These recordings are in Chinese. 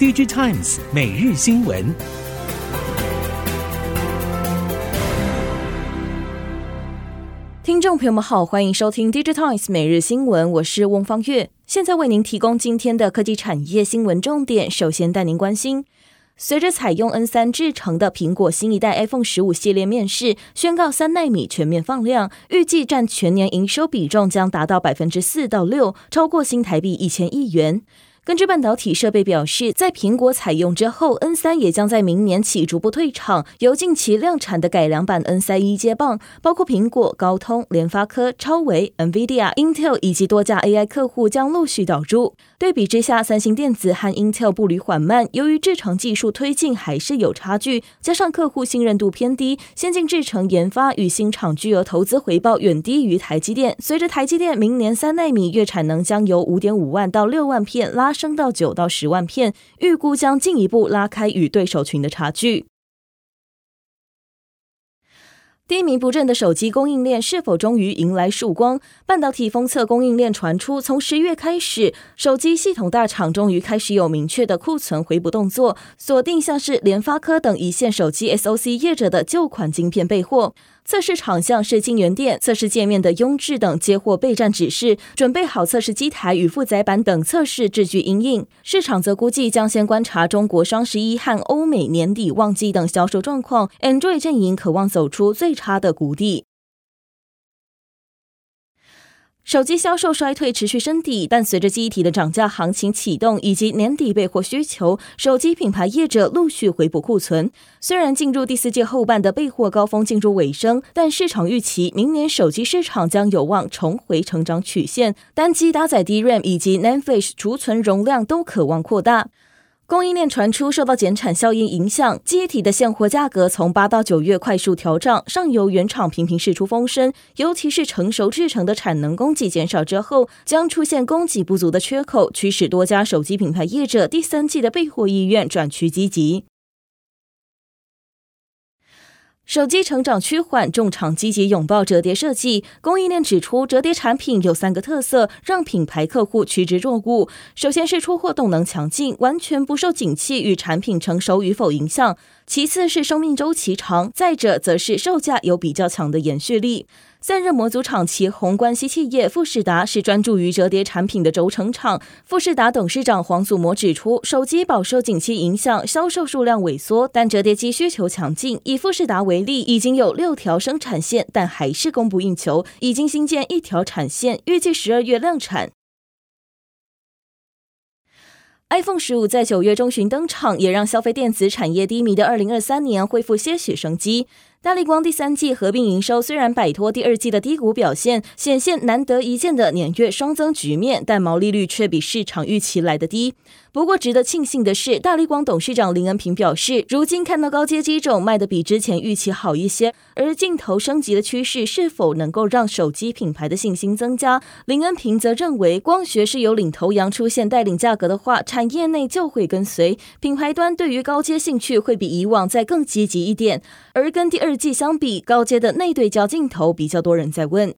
DigiTimes 每日新闻。听众朋友们好，欢迎收听 DigiTimes 每日新闻，我是翁方月，现在为您提供今天的科技产业新闻重点。首先带您关心。随着采用 N 三制成的苹果新一代 iPhone 十五系列面世，宣告三纳米全面放量，预计占全年营收比重将达到百分之四到六，超过新台币一千亿元。根据半导体设备表示，在苹果采用之后，N 三也将在明年起逐步退场，由近期量产的改良版 N 三一接棒，包括苹果、高通、联发科、超维、NVIDIA、Intel 以及多家 AI 客户将陆续导入。对比之下，三星电子和 Intel 步履缓慢，由于制程技术推进还是有差距，加上客户信任度偏低，先进制程研发与新厂巨额投资回报远低于台积电。随着台积电明年三奈米月产能将由五点五万到六万片拉升到九到十万片，预估将进一步拉开与对手群的差距。低迷不振的手机供应链是否终于迎来曙光？半导体封测供应链传出，从十月开始，手机系统大厂终于开始有明确的库存回补动作，锁定像是联发科等一线手机 SOC 业者的旧款晶片备货。测试场像是金源店、测试界面的雍智等接获备战指示，准备好测试机台与负载板等测试制据因应。市场则估计将先观察中国双十一和欧美年底旺季等销售状况。Android 阵营渴望走出最差的谷底。手机销售衰退持续深底，但随着机体的涨价行情启动以及年底备货需求，手机品牌业者陆续回补库存。虽然进入第四季后半的备货高峰进入尾声，但市场预期明年手机市场将有望重回成长曲线，单机搭载 DRAM 以及 NAND Flash 储存容量都可望扩大。供应链传出受到减产效应影响，机体的现货价格从八到九月快速调涨，上游原厂频频试出风声，尤其是成熟制成的产能供给减少之后，将出现供给不足的缺口，驱使多家手机品牌业者第三季的备货意愿转趋积极。手机成长趋缓，众厂积极拥抱折叠设计。供应链指出，折叠产品有三个特色，让品牌客户趋之若鹜。首先是出货动能强劲，完全不受景气与产品成熟与否影响。其次是生命周期长，再者则是售价有比较强的延续力。散热模组厂旗宏关系企业富士达是专注于折叠产品的轴承厂。富士达董事长黄祖模指出，手机饱受景气影响，销售数量萎缩，但折叠机需求强劲。以富士达为例，已经有六条生产线，但还是供不应求，已经新建一条产线，预计十二月量产。iPhone 十五在九月中旬登场，也让消费电子产业低迷的二零二三年恢复些许生机。大立光第三季合并营收虽然摆脱第二季的低谷表现，显现难得一见的年月双增局面，但毛利率却比市场预期来得低。不过，值得庆幸的是，大立光董事长林恩平表示，如今看到高阶机种卖得比之前预期好一些，而镜头升级的趋势是否能够让手机品牌的信心增加？林恩平则认为，光学是由领头羊出现带领价格的话，产业内就会跟随，品牌端对于高阶兴趣会比以往再更积极一点，而跟第二。季相比，高阶的内对焦镜头比较多人在问。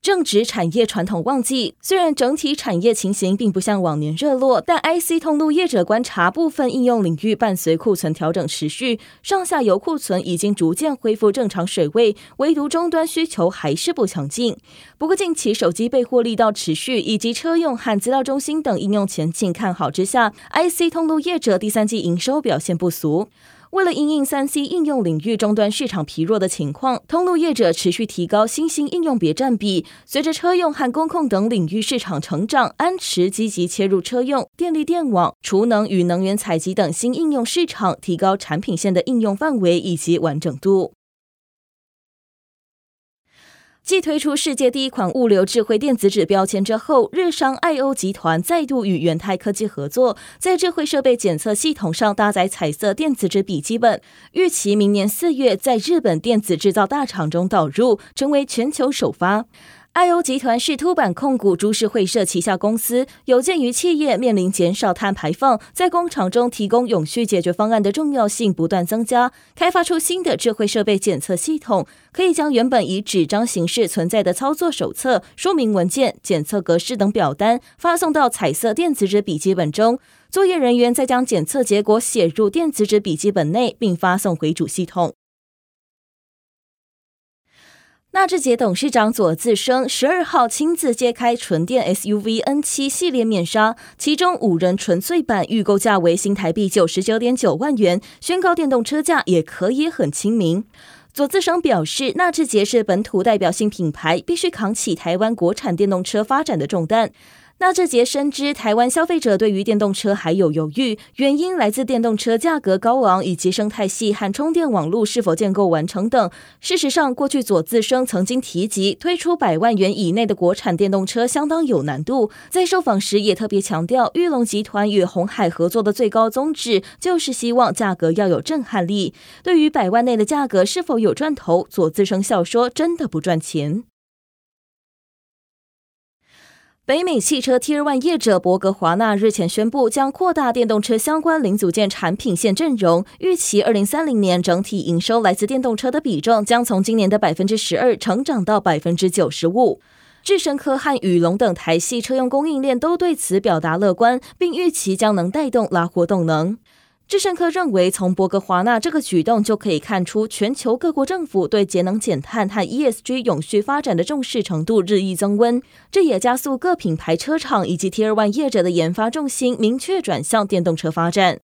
正值产业传统旺季，虽然整体产业情形并不像往年热络，但 IC 通路业者观察部分应用领域伴随库存调整持续，上下游库存已经逐渐恢复正常水位，唯独终端需求还是不强劲。不过近期手机备货力道持续，以及车用和资料中心等应用前景看好之下，IC 通路业者第三季营收表现不俗。为了应应三 C 应用领域终端市场疲弱的情况，通路业者持续提高新兴应用别占比。随着车用和工控等领域市场成长，安驰积极切入车用、电力电网、储能与能源采集等新应用市场，提高产品线的应用范围以及完整度。继推出世界第一款物流智慧电子纸标签之后，日商爱欧集团再度与元泰科技合作，在智慧设备检测系统上搭载彩色电子纸笔记本，预期明年四月在日本电子制造大厂中导入，成为全球首发。I.O 集团是凸版控股株式会社旗下公司，有鉴于企业面临减少碳排放，在工厂中提供永续解决方案的重要性不断增加，开发出新的智慧设备检测系统，可以将原本以纸张形式存在的操作手册、说明文件、检测格式等表单，发送到彩色电子纸笔记本中，作业人员再将检测结果写入电子纸笔记本内，并发送回主系统。纳智捷董事长左自生十二号亲自揭开纯电 SUV N 七系列面纱，其中五人纯粹版预购价为新台币九十九点九万元，宣告电动车价也可以很亲民。左自生表示，纳智捷是本土代表性品牌，必须扛起台湾国产电动车发展的重担。那这节深知台湾消费者对于电动车还有犹豫，原因来自电动车价格高昂以及生态系和充电网络是否建构完成等。事实上，过去左自生曾经提及推出百万元以内的国产电动车相当有难度，在受访时也特别强调，玉龙集团与鸿海合作的最高宗旨就是希望价格要有震撼力。对于百万内的价格是否有赚头，左自生笑说：“真的不赚钱。”北美汽车 Tier One 业者伯格华纳日前宣布，将扩大电动车相关零组件产品线阵容，预期二零三零年整体营收来自电动车的比重将从今年的百分之十二成长到百分之九十五。智深科和宇龙等台系车用供应链都对此表达乐观，并预期将能带动拉货动能。智胜科认为，从博格华纳这个举动就可以看出，全球各国政府对节能减碳和 ESG 永续发展的重视程度日益增温。这也加速各品牌车厂以及 Tier One 业者的研发重心明确转向电动车发展。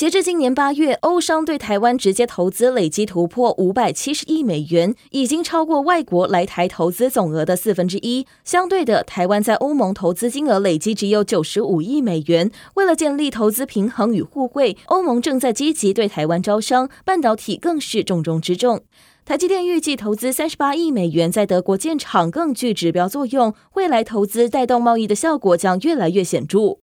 截至今年八月，欧商对台湾直接投资累计突破五百七十亿美元，已经超过外国来台投资总额的四分之一。相对的，台湾在欧盟投资金额累计只有九十五亿美元。为了建立投资平衡与互惠，欧盟正在积极对台湾招商，半导体更是重中之重。台积电预计投资三十八亿美元在德国建厂，更具指标作用。未来投资带动贸易的效果将越来越显著。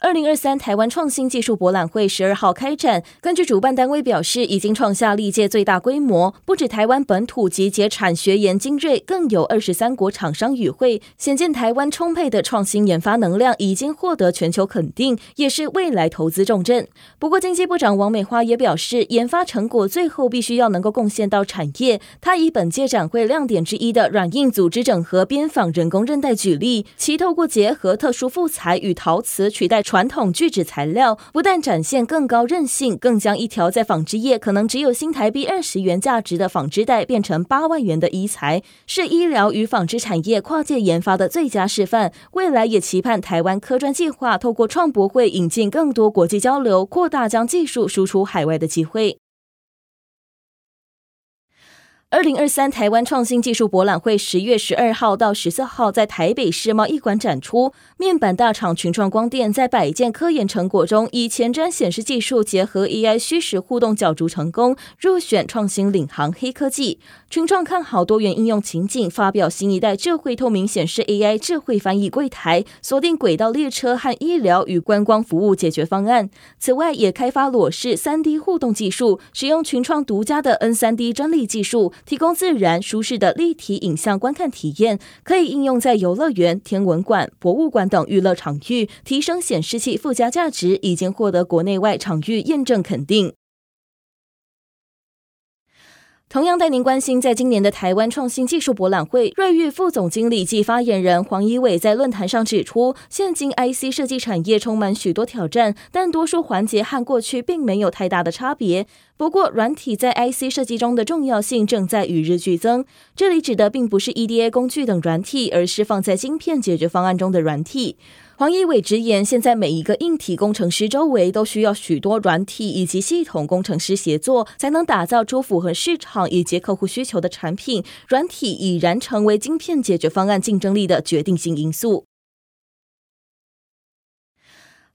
二零二三台湾创新技术博览会十二号开展，根据主办单位表示，已经创下历届最大规模，不止台湾本土集结产学研精锐，更有二十三国厂商与会，显见台湾充沛的创新研发能量已经获得全球肯定，也是未来投资重镇。不过，经济部长王美花也表示，研发成果最后必须要能够贡献到产业。他以本届展会亮点之一的软硬组织整合编纺人工韧带举例，其透过结合特殊复材与陶瓷取代。传统聚酯材料不但展现更高韧性，更将一条在纺织业可能只有新台币二十元价值的纺织带变成八万元的衣材，是医疗与纺织产业跨界研发的最佳示范。未来也期盼台湾科专计划透过创博会引进更多国际交流，扩大将技术输出海外的机会。二零二三台湾创新技术博览会十月十二号到十四号在台北世贸一馆展出。面板大厂群创光电在百件科研成果中，以前瞻显示技术结合 AI 虚实互动角逐成功，入选创新领航黑科技。群创看好多元应用情景，发表新一代智慧透明显示 AI 智慧翻译柜台，锁定轨道列车和医疗与观光服务解决方案。此外，也开发裸视三 D 互动技术，使用群创独家的 N 三 D 专利技术。提供自然舒适的立体影像观看体验，可以应用在游乐园、天文馆、博物馆等娱乐场域，提升显示器附加价值，已经获得国内外场域验证肯定。同样带您关心，在今年的台湾创新技术博览会，瑞昱副总经理暨发言人黄一伟在论坛上指出，现今 IC 设计产业充满许多挑战，但多数环节和过去并没有太大的差别。不过，软体在 IC 设计中的重要性正在与日俱增。这里指的并不是 EDA 工具等软体，而是放在晶片解决方案中的软体。黄一伟直言，现在每一个硬体工程师周围都需要许多软体以及系统工程师协作，才能打造出符合市场以及客户需求的产品。软体已然成为晶片解决方案竞争力的决定性因素。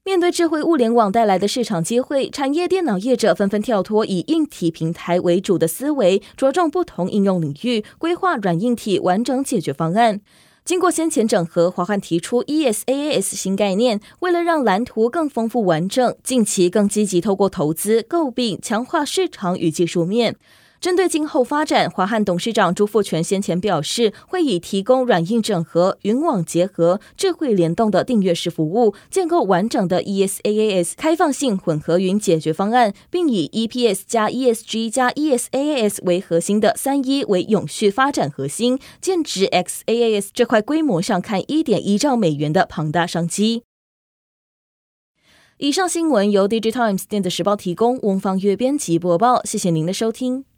面对智慧物联网带来的市场机会，产业电脑业者纷纷跳脱以硬体平台为主的思维，着重不同应用领域，规划软硬体完整解决方案。经过先前整合，华汉提出 E S A S 新概念，为了让蓝图更丰富完整，近期更积极透过投资、购并强化市场与技术面。针对今后发展，华汉董事长朱富全先前表示，会以提供软硬整合、云网结合、智慧联动的订阅式服务，建构完整的 ESaaS 开放性混合云解决方案，并以 EPS 加 ESG 加 ESaaS 为核心的三一为永续发展核心，剑指 XaaS 这块规模上看一点一兆美元的庞大商机。以上新闻由 DigiTimes 电子时报提供，翁方月编辑播报，谢谢您的收听。